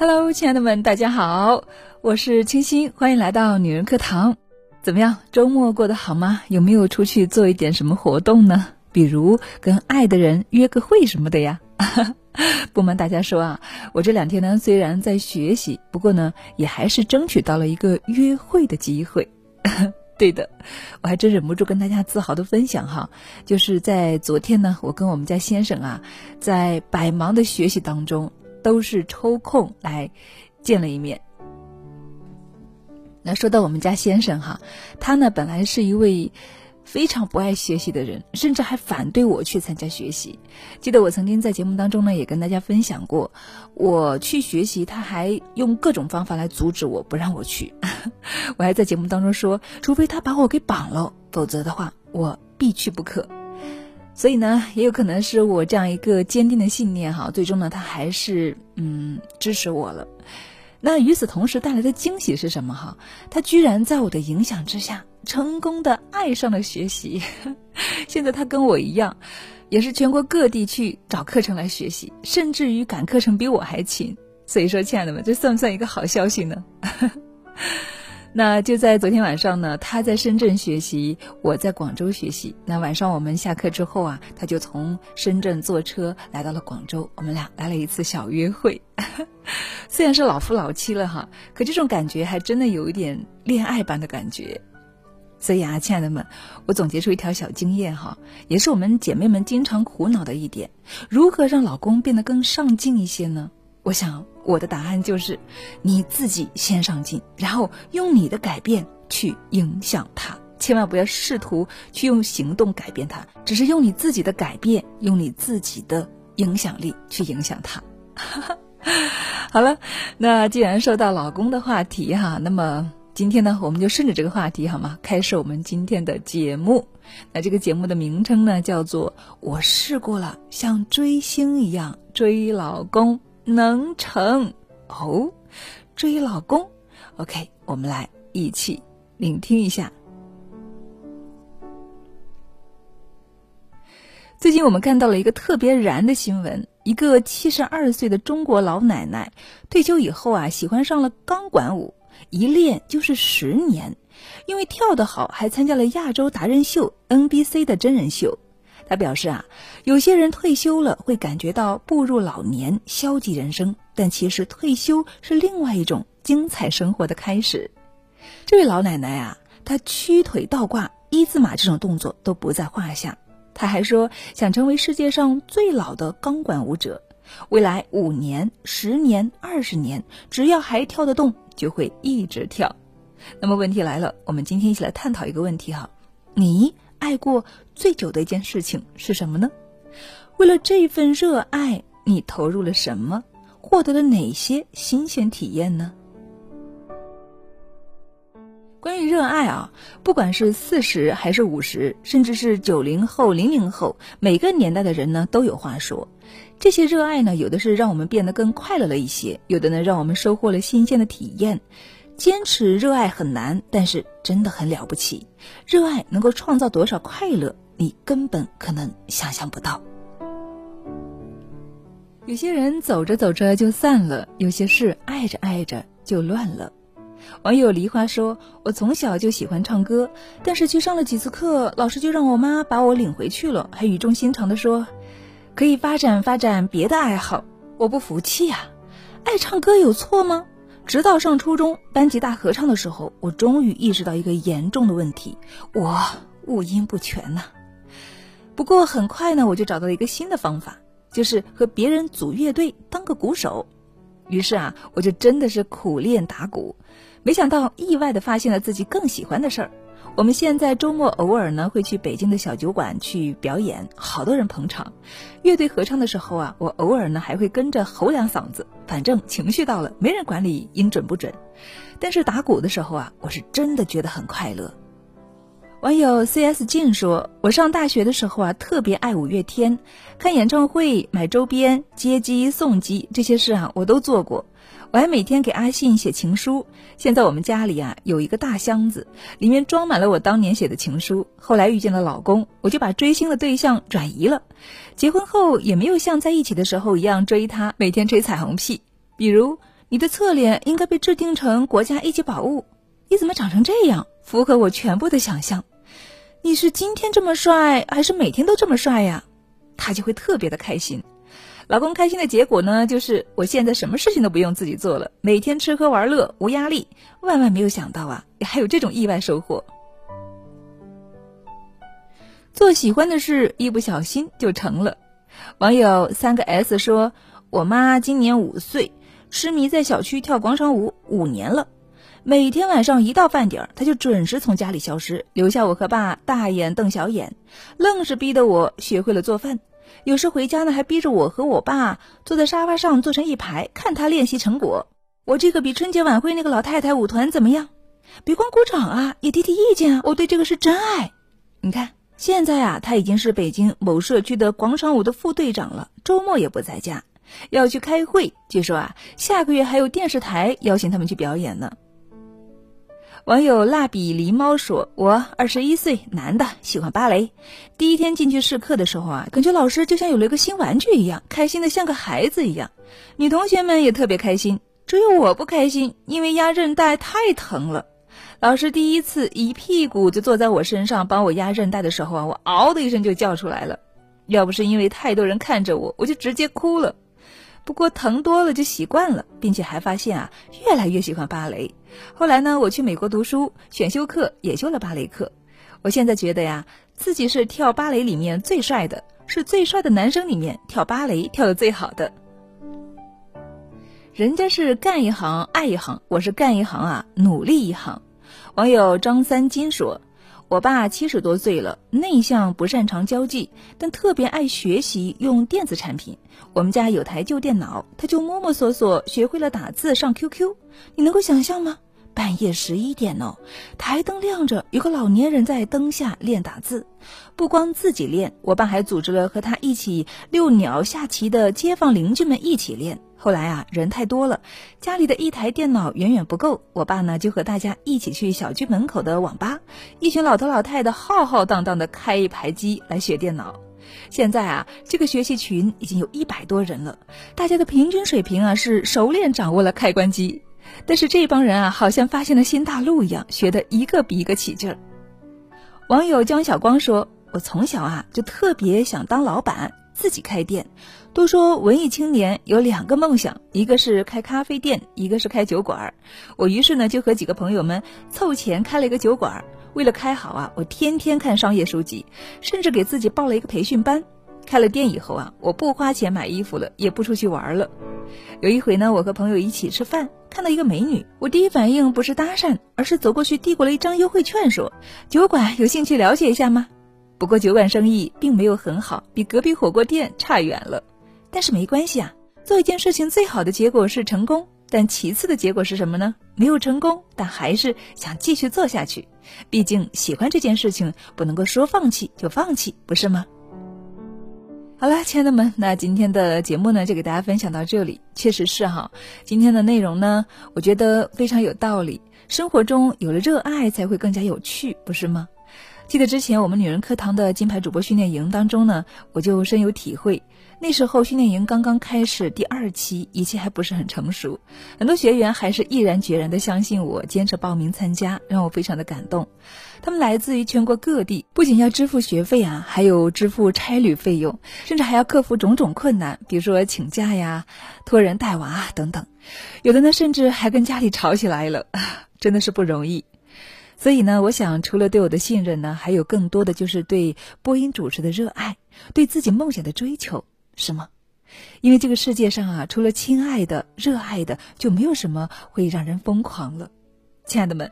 Hello，亲爱的们，大家好，我是清新，欢迎来到女人课堂。怎么样，周末过得好吗？有没有出去做一点什么活动呢？比如跟爱的人约个会什么的呀？不瞒大家说啊，我这两天呢虽然在学习，不过呢也还是争取到了一个约会的机会。对的，我还真忍不住跟大家自豪的分享哈，就是在昨天呢，我跟我们家先生啊，在百忙的学习当中。都是抽空来见了一面。那说到我们家先生哈，他呢本来是一位非常不爱学习的人，甚至还反对我去参加学习。记得我曾经在节目当中呢也跟大家分享过，我去学习，他还用各种方法来阻止我不让我去。我还在节目当中说，除非他把我给绑了，否则的话我必去不可。所以呢，也有可能是我这样一个坚定的信念哈，最终呢，他还是嗯支持我了。那与此同时带来的惊喜是什么哈？他居然在我的影响之下，成功的爱上了学习。现在他跟我一样，也是全国各地去找课程来学习，甚至于赶课程比我还勤。所以说，亲爱的们，这算不算一个好消息呢？那就在昨天晚上呢，他在深圳学习，我在广州学习。那晚上我们下课之后啊，他就从深圳坐车来到了广州，我们俩来了一次小约会。虽然是老夫老妻了哈，可这种感觉还真的有一点恋爱般的感觉。所以啊，亲爱的们，我总结出一条小经验哈，也是我们姐妹们经常苦恼的一点：如何让老公变得更上进一些呢？我想。我的答案就是，你自己先上进，然后用你的改变去影响他，千万不要试图去用行动改变他，只是用你自己的改变，用你自己的影响力去影响他。好了，那既然说到老公的话题哈，那么今天呢，我们就顺着这个话题好吗？开始我们今天的节目。那这个节目的名称呢，叫做《我试过了像追星一样追老公》。能成哦，追老公，OK，我们来一起聆听一下。最近我们看到了一个特别燃的新闻，一个七十二岁的中国老奶奶退休以后啊，喜欢上了钢管舞，一练就是十年，因为跳得好，还参加了亚洲达人秀 NBC 的真人秀。他表示啊，有些人退休了会感觉到步入老年、消极人生，但其实退休是另外一种精彩生活的开始。这位老奶奶啊，她屈腿倒挂、一字马这种动作都不在话下。她还说想成为世界上最老的钢管舞者，未来五年、十年、二十年，只要还跳得动，就会一直跳。那么问题来了，我们今天一起来探讨一个问题哈，你？爱过最久的一件事情是什么呢？为了这份热爱，你投入了什么？获得了哪些新鲜体验呢？关于热爱啊，不管是四十还是五十，甚至是九零后、零零后，每个年代的人呢都有话说。这些热爱呢，有的是让我们变得更快乐了一些，有的呢让我们收获了新鲜的体验。坚持热爱很难，但是真的很了不起。热爱能够创造多少快乐，你根本可能想象不到。有些人走着走着就散了，有些事爱着爱着就乱了。网友梨花说：“我从小就喜欢唱歌，但是去上了几次课，老师就让我妈把我领回去了，还语重心长的说，可以发展发展别的爱好。我不服气呀，爱唱歌有错吗？”直到上初中班级大合唱的时候，我终于意识到一个严重的问题：我五音不全呐。不过很快呢，我就找到了一个新的方法，就是和别人组乐队当个鼓手。于是啊，我就真的是苦练打鼓，没想到意外的发现了自己更喜欢的事儿。我们现在周末偶尔呢会去北京的小酒馆去表演，好多人捧场。乐队合唱的时候啊，我偶尔呢还会跟着吼两嗓子，反正情绪到了，没人管你音准不准。但是打鼓的时候啊，我是真的觉得很快乐。网友 C.S. 静说：“我上大学的时候啊，特别爱五月天，看演唱会、买周边、接机送机这些事啊，我都做过。”我还每天给阿信写情书。现在我们家里啊有一个大箱子，里面装满了我当年写的情书。后来遇见了老公，我就把追星的对象转移了。结婚后也没有像在一起的时候一样追他，每天吹彩虹屁。比如你的侧脸应该被制定成国家一级宝物。你怎么长成这样？符合我全部的想象。你是今天这么帅，还是每天都这么帅呀？他就会特别的开心。老公开心的结果呢，就是我现在什么事情都不用自己做了，每天吃喝玩乐无压力。万万没有想到啊，还有这种意外收获。做喜欢的事，一不小心就成了。网友三个 S 说：“我妈今年五岁，痴迷在小区跳广场舞五年了。每天晚上一到饭点儿，她就准时从家里消失，留下我和爸大眼瞪小眼，愣是逼得我学会了做饭。有时回家呢，还逼着我和我爸坐在沙发上坐成一排，看他练习成果。我这个比春节晚会那个老太太舞团怎么样？别光鼓掌啊，也提提意见啊！我对这个是真爱。你看。”现在啊，他已经是北京某社区的广场舞的副队长了，周末也不在家，要去开会。据说啊，下个月还有电视台邀请他们去表演呢。网友蜡笔狸猫说：“我二十一岁，男的，喜欢芭蕾。第一天进去试课的时候啊，感觉老师就像有了一个新玩具一样，开心的像个孩子一样。女同学们也特别开心，只有我不开心，因为压韧带太疼了。”老师第一次一屁股就坐在我身上帮我压韧带的时候啊，我嗷的一声就叫出来了。要不是因为太多人看着我，我就直接哭了。不过疼多了就习惯了，并且还发现啊，越来越喜欢芭蕾。后来呢，我去美国读书，选修课也修了芭蕾课。我现在觉得呀，自己是跳芭蕾里面最帅的，是最帅的男生里面跳芭蕾跳的最好的。人家是干一行爱一行，我是干一行啊努力一行。网友张三金说：“我爸七十多岁了，内向，不擅长交际，但特别爱学习，用电子产品。我们家有台旧电脑，他就摸摸索索学会了打字、上 QQ。你能够想象吗？半夜十一点哦，台灯亮着，有个老年人在灯下练打字。不光自己练，我爸还组织了和他一起遛鸟、下棋的街坊邻居们一起练。”后来啊，人太多了，家里的一台电脑远远不够。我爸呢，就和大家一起去小区门口的网吧，一群老头老太太浩浩荡荡的开一排机来学电脑。现在啊，这个学习群已经有一百多人了，大家的平均水平啊是熟练掌握了开关机。但是这帮人啊，好像发现了新大陆一样，学的一个比一个起劲儿。网友江小光说：“我从小啊，就特别想当老板。”自己开店，都说文艺青年有两个梦想，一个是开咖啡店，一个是开酒馆。我于是呢就和几个朋友们凑钱开了一个酒馆。为了开好啊，我天天看商业书籍，甚至给自己报了一个培训班。开了店以后啊，我不花钱买衣服了，也不出去玩了。有一回呢，我和朋友一起吃饭，看到一个美女，我第一反应不是搭讪，而是走过去递过了一张优惠券，说：“酒馆有兴趣了解一下吗？”不过酒馆生意并没有很好，比隔壁火锅店差远了。但是没关系啊，做一件事情最好的结果是成功，但其次的结果是什么呢？没有成功，但还是想继续做下去。毕竟喜欢这件事情，不能够说放弃就放弃，不是吗？好了，亲爱的们，那今天的节目呢，就给大家分享到这里。确实是哈，今天的内容呢，我觉得非常有道理。生活中有了热爱，才会更加有趣，不是吗？记得之前我们女人课堂的金牌主播训练营当中呢，我就深有体会。那时候训练营刚刚开始第二期，一切还不是很成熟，很多学员还是毅然决然的相信我，坚持报名参加，让我非常的感动。他们来自于全国各地，不仅要支付学费啊，还有支付差旅费用，甚至还要克服种种困难，比如说请假呀、托人带娃等等。有的呢，甚至还跟家里吵起来了，真的是不容易。所以呢，我想除了对我的信任呢，还有更多的就是对播音主持的热爱，对自己梦想的追求，是吗？因为这个世界上啊，除了亲爱的、热爱的，就没有什么会让人疯狂了。亲爱的们，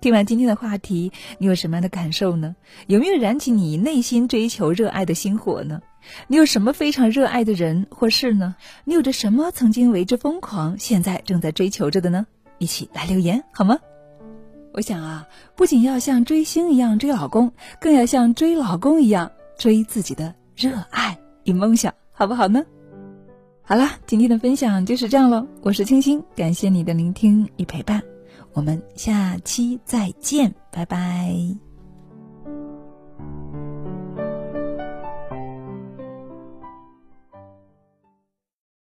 听完今天的话题，你有什么样的感受呢？有没有燃起你内心追求热爱的心火呢？你有什么非常热爱的人或事呢？你有着什么曾经为之疯狂，现在正在追求着的呢？一起来留言好吗？我想啊，不仅要像追星一样追老公，更要像追老公一样追自己的热爱与梦想，好不好呢？好了，今天的分享就是这样喽。我是清新，感谢你的聆听与陪伴，我们下期再见，拜拜。